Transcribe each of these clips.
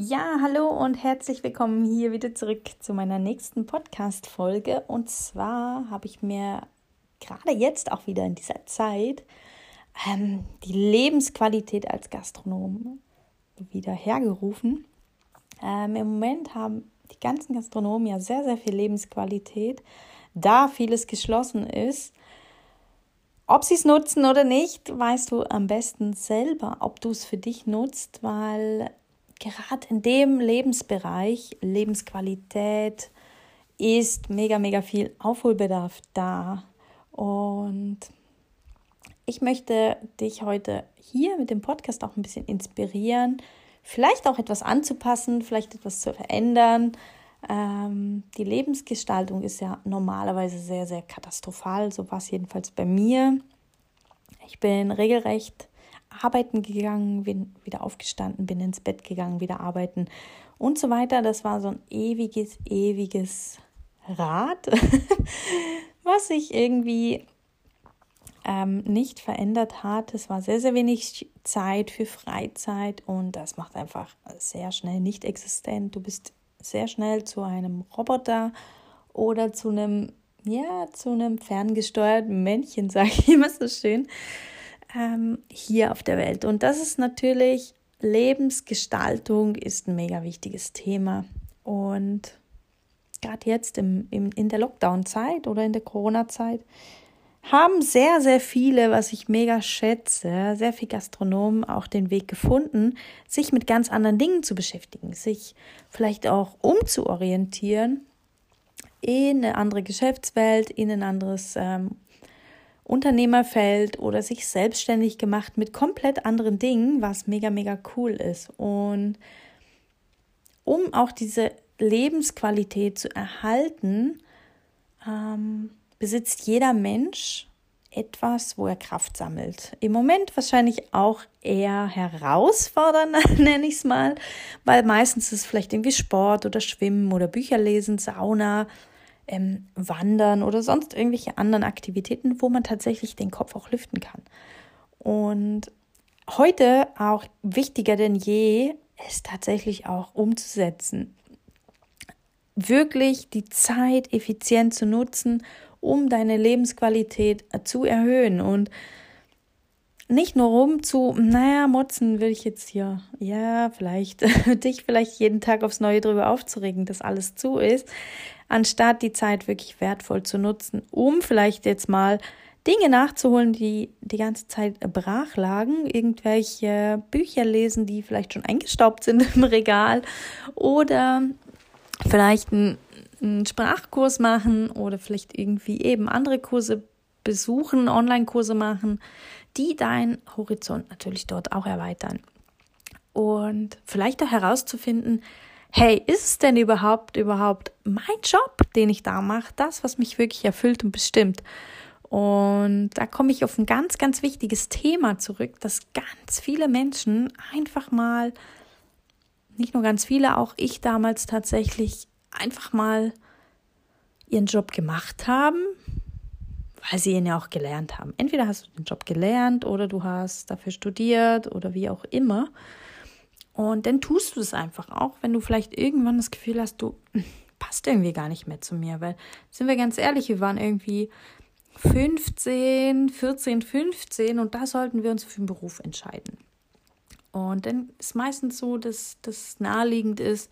Ja, hallo und herzlich willkommen hier wieder zurück zu meiner nächsten Podcast-Folge. Und zwar habe ich mir gerade jetzt auch wieder in dieser Zeit ähm, die Lebensqualität als Gastronom wieder hergerufen. Ähm, Im Moment haben die ganzen Gastronomen ja sehr, sehr viel Lebensqualität, da vieles geschlossen ist. Ob sie es nutzen oder nicht, weißt du am besten selber, ob du es für dich nutzt, weil gerade in dem Lebensbereich, Lebensqualität, ist mega, mega viel Aufholbedarf da. Und ich möchte dich heute hier mit dem Podcast auch ein bisschen inspirieren, vielleicht auch etwas anzupassen, vielleicht etwas zu verändern. Ähm, die Lebensgestaltung ist ja normalerweise sehr, sehr katastrophal. So war es jedenfalls bei mir. Ich bin regelrecht arbeiten gegangen, bin wieder aufgestanden, bin ins Bett gegangen, wieder arbeiten und so weiter. Das war so ein ewiges, ewiges Rad, was sich irgendwie ähm, nicht verändert hat. Es war sehr, sehr wenig Zeit für Freizeit und das macht einfach sehr schnell nicht existent. Du bist sehr schnell zu einem Roboter oder zu einem, ja, zu einem ferngesteuerten Männchen, sage ich immer so schön, ähm, hier auf der Welt. Und das ist natürlich, Lebensgestaltung ist ein mega wichtiges Thema. Und gerade jetzt im, im, in der Lockdown-Zeit oder in der Corona-Zeit haben sehr, sehr viele, was ich mega schätze, sehr viele Gastronomen auch den Weg gefunden, sich mit ganz anderen Dingen zu beschäftigen, sich vielleicht auch umzuorientieren in eine andere Geschäftswelt, in ein anderes ähm, Unternehmerfeld oder sich selbstständig gemacht mit komplett anderen Dingen, was mega, mega cool ist. Und um auch diese Lebensqualität zu erhalten, ähm, besitzt jeder Mensch etwas, wo er Kraft sammelt. Im Moment wahrscheinlich auch eher herausfordernd, nenne ich es mal, weil meistens ist es vielleicht irgendwie Sport oder Schwimmen oder Bücher lesen, Sauna, ähm, Wandern oder sonst irgendwelche anderen Aktivitäten, wo man tatsächlich den Kopf auch lüften kann. Und heute auch wichtiger denn je, es tatsächlich auch umzusetzen. Wirklich die Zeit effizient zu nutzen um deine Lebensqualität zu erhöhen und nicht nur rum zu, naja, motzen will ich jetzt hier, ja, vielleicht, dich vielleicht jeden Tag aufs Neue drüber aufzuregen, dass alles zu ist, anstatt die Zeit wirklich wertvoll zu nutzen, um vielleicht jetzt mal Dinge nachzuholen, die die ganze Zeit brach lagen, irgendwelche Bücher lesen, die vielleicht schon eingestaubt sind im Regal oder vielleicht ein einen Sprachkurs machen oder vielleicht irgendwie eben andere Kurse besuchen, Online-Kurse machen, die deinen Horizont natürlich dort auch erweitern. Und vielleicht auch herauszufinden, hey, ist es denn überhaupt, überhaupt mein Job, den ich da mache, das, was mich wirklich erfüllt und bestimmt? Und da komme ich auf ein ganz, ganz wichtiges Thema zurück, dass ganz viele Menschen einfach mal, nicht nur ganz viele, auch ich damals tatsächlich einfach mal ihren Job gemacht haben, weil sie ihn ja auch gelernt haben. Entweder hast du den Job gelernt oder du hast dafür studiert oder wie auch immer. Und dann tust du es einfach auch, wenn du vielleicht irgendwann das Gefühl hast, du passt irgendwie gar nicht mehr zu mir. Weil, sind wir ganz ehrlich, wir waren irgendwie 15, 14, 15 und da sollten wir uns für einen Beruf entscheiden. Und dann ist meistens so, dass das naheliegend ist,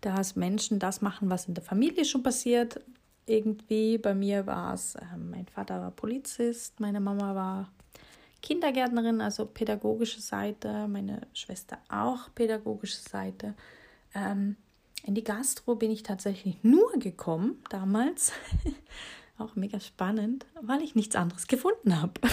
dass Menschen das machen, was in der Familie schon passiert. Irgendwie bei mir war es, äh, mein Vater war Polizist, meine Mama war Kindergärtnerin, also pädagogische Seite, meine Schwester auch pädagogische Seite. Ähm, in die Gastro bin ich tatsächlich nur gekommen damals, auch mega spannend, weil ich nichts anderes gefunden habe.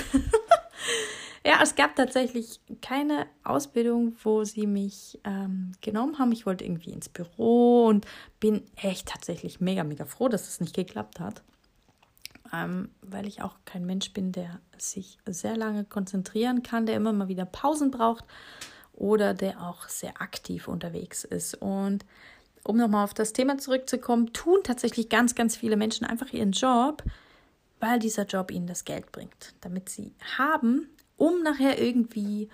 ja, es gab tatsächlich keine Ausbildung, wo sie mich ähm, genommen haben. Ich wollte irgendwie ins Büro und bin echt tatsächlich mega, mega froh, dass es nicht geklappt hat. Ähm, weil ich auch kein Mensch bin, der sich sehr lange konzentrieren kann, der immer mal wieder Pausen braucht oder der auch sehr aktiv unterwegs ist. Und um nochmal auf das Thema zurückzukommen, tun tatsächlich ganz, ganz viele Menschen einfach ihren Job, weil dieser Job ihnen das Geld bringt, damit sie haben, um nachher irgendwie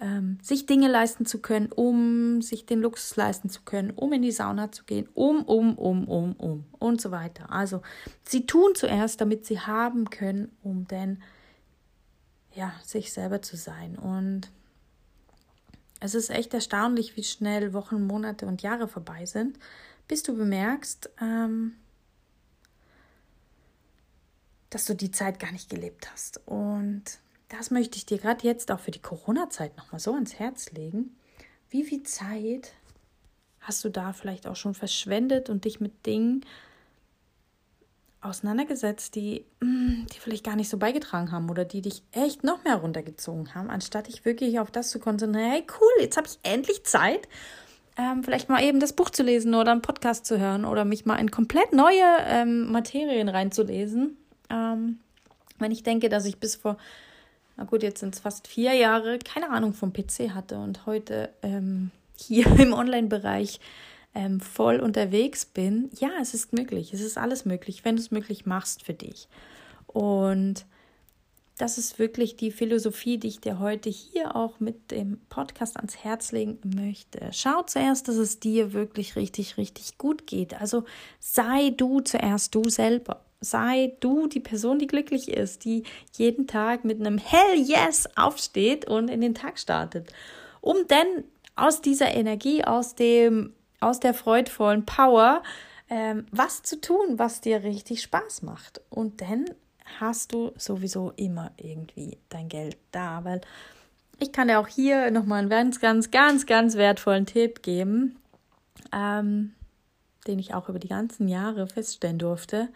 ähm, sich Dinge leisten zu können, um sich den Luxus leisten zu können, um in die Sauna zu gehen, um, um, um, um, um und so weiter. Also sie tun zuerst, damit sie haben können, um dann ja sich selber zu sein und es ist echt erstaunlich, wie schnell Wochen, Monate und Jahre vorbei sind, bis du bemerkst, ähm, dass du die Zeit gar nicht gelebt hast. Und das möchte ich dir gerade jetzt auch für die Corona-Zeit nochmal so ans Herz legen. Wie viel Zeit hast du da vielleicht auch schon verschwendet und dich mit Dingen auseinandergesetzt, die, mm, die vielleicht gar nicht so beigetragen haben oder die dich echt noch mehr runtergezogen haben, anstatt dich wirklich auf das zu konzentrieren, hey cool, jetzt habe ich endlich Zeit, ähm, vielleicht mal eben das Buch zu lesen oder einen Podcast zu hören oder mich mal in komplett neue ähm, Materien reinzulesen. Ähm, wenn ich denke, dass ich bis vor, na gut, jetzt sind es fast vier Jahre, keine Ahnung vom PC hatte und heute ähm, hier im Online-Bereich ähm, voll unterwegs bin, ja, es ist möglich. Es ist alles möglich, wenn du es möglich machst für dich. Und das ist wirklich die Philosophie, die ich dir heute hier auch mit dem Podcast ans Herz legen möchte. Schau zuerst, dass es dir wirklich richtig, richtig gut geht. Also sei du zuerst du selber. Sei du die Person, die glücklich ist, die jeden Tag mit einem Hell Yes aufsteht und in den Tag startet. Um dann aus dieser Energie, aus dem aus der freudvollen Power ähm, was zu tun, was dir richtig Spaß macht. Und dann hast du sowieso immer irgendwie dein Geld da, weil ich kann dir auch hier nochmal einen ganz, ganz, ganz, ganz wertvollen Tipp geben, ähm, den ich auch über die ganzen Jahre feststellen durfte.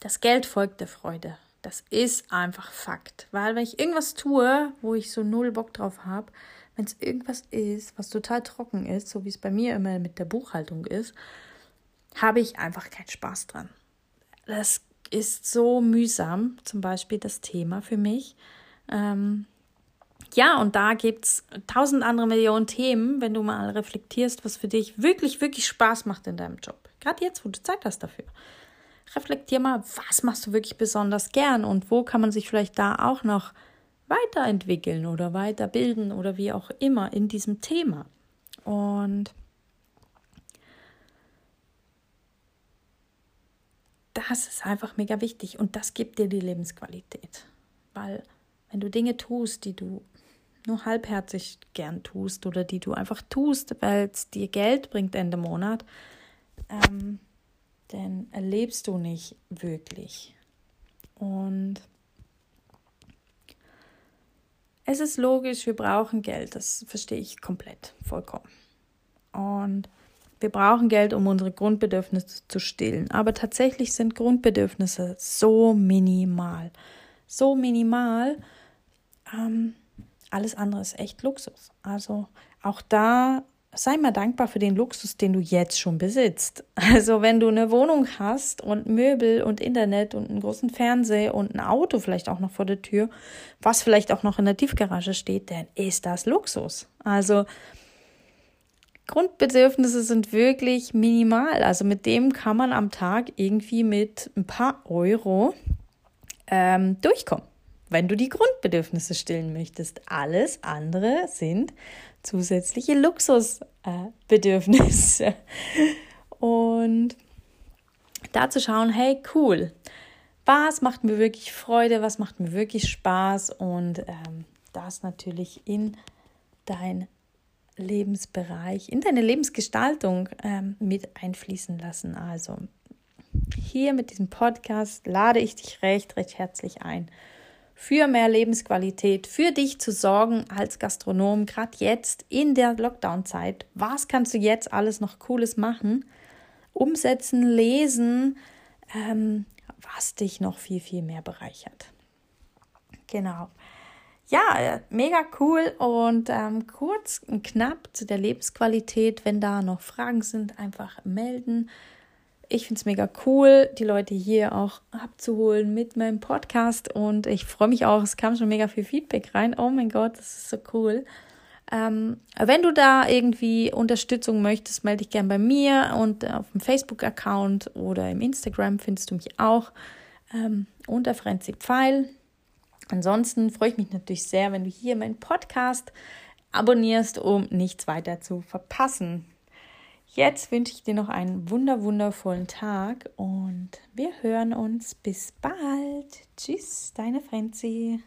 Das Geld folgt der Freude. Das ist einfach Fakt. Weil wenn ich irgendwas tue, wo ich so null Bock drauf habe, wenn es irgendwas ist, was total trocken ist, so wie es bei mir immer mit der Buchhaltung ist, habe ich einfach keinen Spaß dran. Das ist so mühsam, zum Beispiel das Thema für mich. Ähm, ja, und da gibt es tausend andere Millionen Themen, wenn du mal reflektierst, was für dich wirklich, wirklich Spaß macht in deinem Job. Gerade jetzt, wo du Zeit hast dafür. Reflektier mal, was machst du wirklich besonders gern und wo kann man sich vielleicht da auch noch weiterentwickeln oder weiterbilden oder wie auch immer in diesem Thema. Und das ist einfach mega wichtig und das gibt dir die Lebensqualität. Weil wenn du Dinge tust, die du nur halbherzig gern tust oder die du einfach tust, weil es dir Geld bringt Ende Monat, ähm, dann erlebst du nicht wirklich. Und es ist logisch, wir brauchen Geld, das verstehe ich komplett, vollkommen. Und wir brauchen Geld, um unsere Grundbedürfnisse zu stillen. Aber tatsächlich sind Grundbedürfnisse so minimal. So minimal. Ähm, alles andere ist echt Luxus. Also auch da sei mal dankbar für den Luxus, den du jetzt schon besitzt. Also wenn du eine Wohnung hast und Möbel und Internet und einen großen Fernseher und ein Auto vielleicht auch noch vor der Tür, was vielleicht auch noch in der Tiefgarage steht, dann ist das Luxus. Also Grundbedürfnisse sind wirklich minimal. Also mit dem kann man am Tag irgendwie mit ein paar Euro ähm, durchkommen wenn du die Grundbedürfnisse stillen möchtest. Alles andere sind zusätzliche Luxusbedürfnisse. Und da zu schauen, hey, cool, was macht mir wirklich Freude, was macht mir wirklich Spaß und ähm, das natürlich in dein Lebensbereich, in deine Lebensgestaltung ähm, mit einfließen lassen. Also hier mit diesem Podcast lade ich dich recht, recht herzlich ein für mehr Lebensqualität, für dich zu sorgen als Gastronom, gerade jetzt in der Lockdown-Zeit. Was kannst du jetzt alles noch Cooles machen? Umsetzen, lesen, ähm, was dich noch viel, viel mehr bereichert. Genau. ja, mega cool und ähm, kurz und knapp zu der Lebensqualität. Wenn da noch Fragen sind, einfach melden. Ich finde es mega cool, die Leute hier auch abzuholen mit meinem Podcast und ich freue mich auch, es kam schon mega viel Feedback rein. Oh mein Gott, das ist so cool. Ähm, wenn du da irgendwie Unterstützung möchtest, melde dich gern bei mir und auf dem Facebook-Account oder im Instagram findest du mich auch ähm, unter Frenzy Pfeil. Ansonsten freue ich mich natürlich sehr, wenn du hier meinen Podcast abonnierst, um nichts weiter zu verpassen. Jetzt wünsche ich dir noch einen wunder wundervollen Tag und wir hören uns bis bald. Tschüss, deine Frenzy.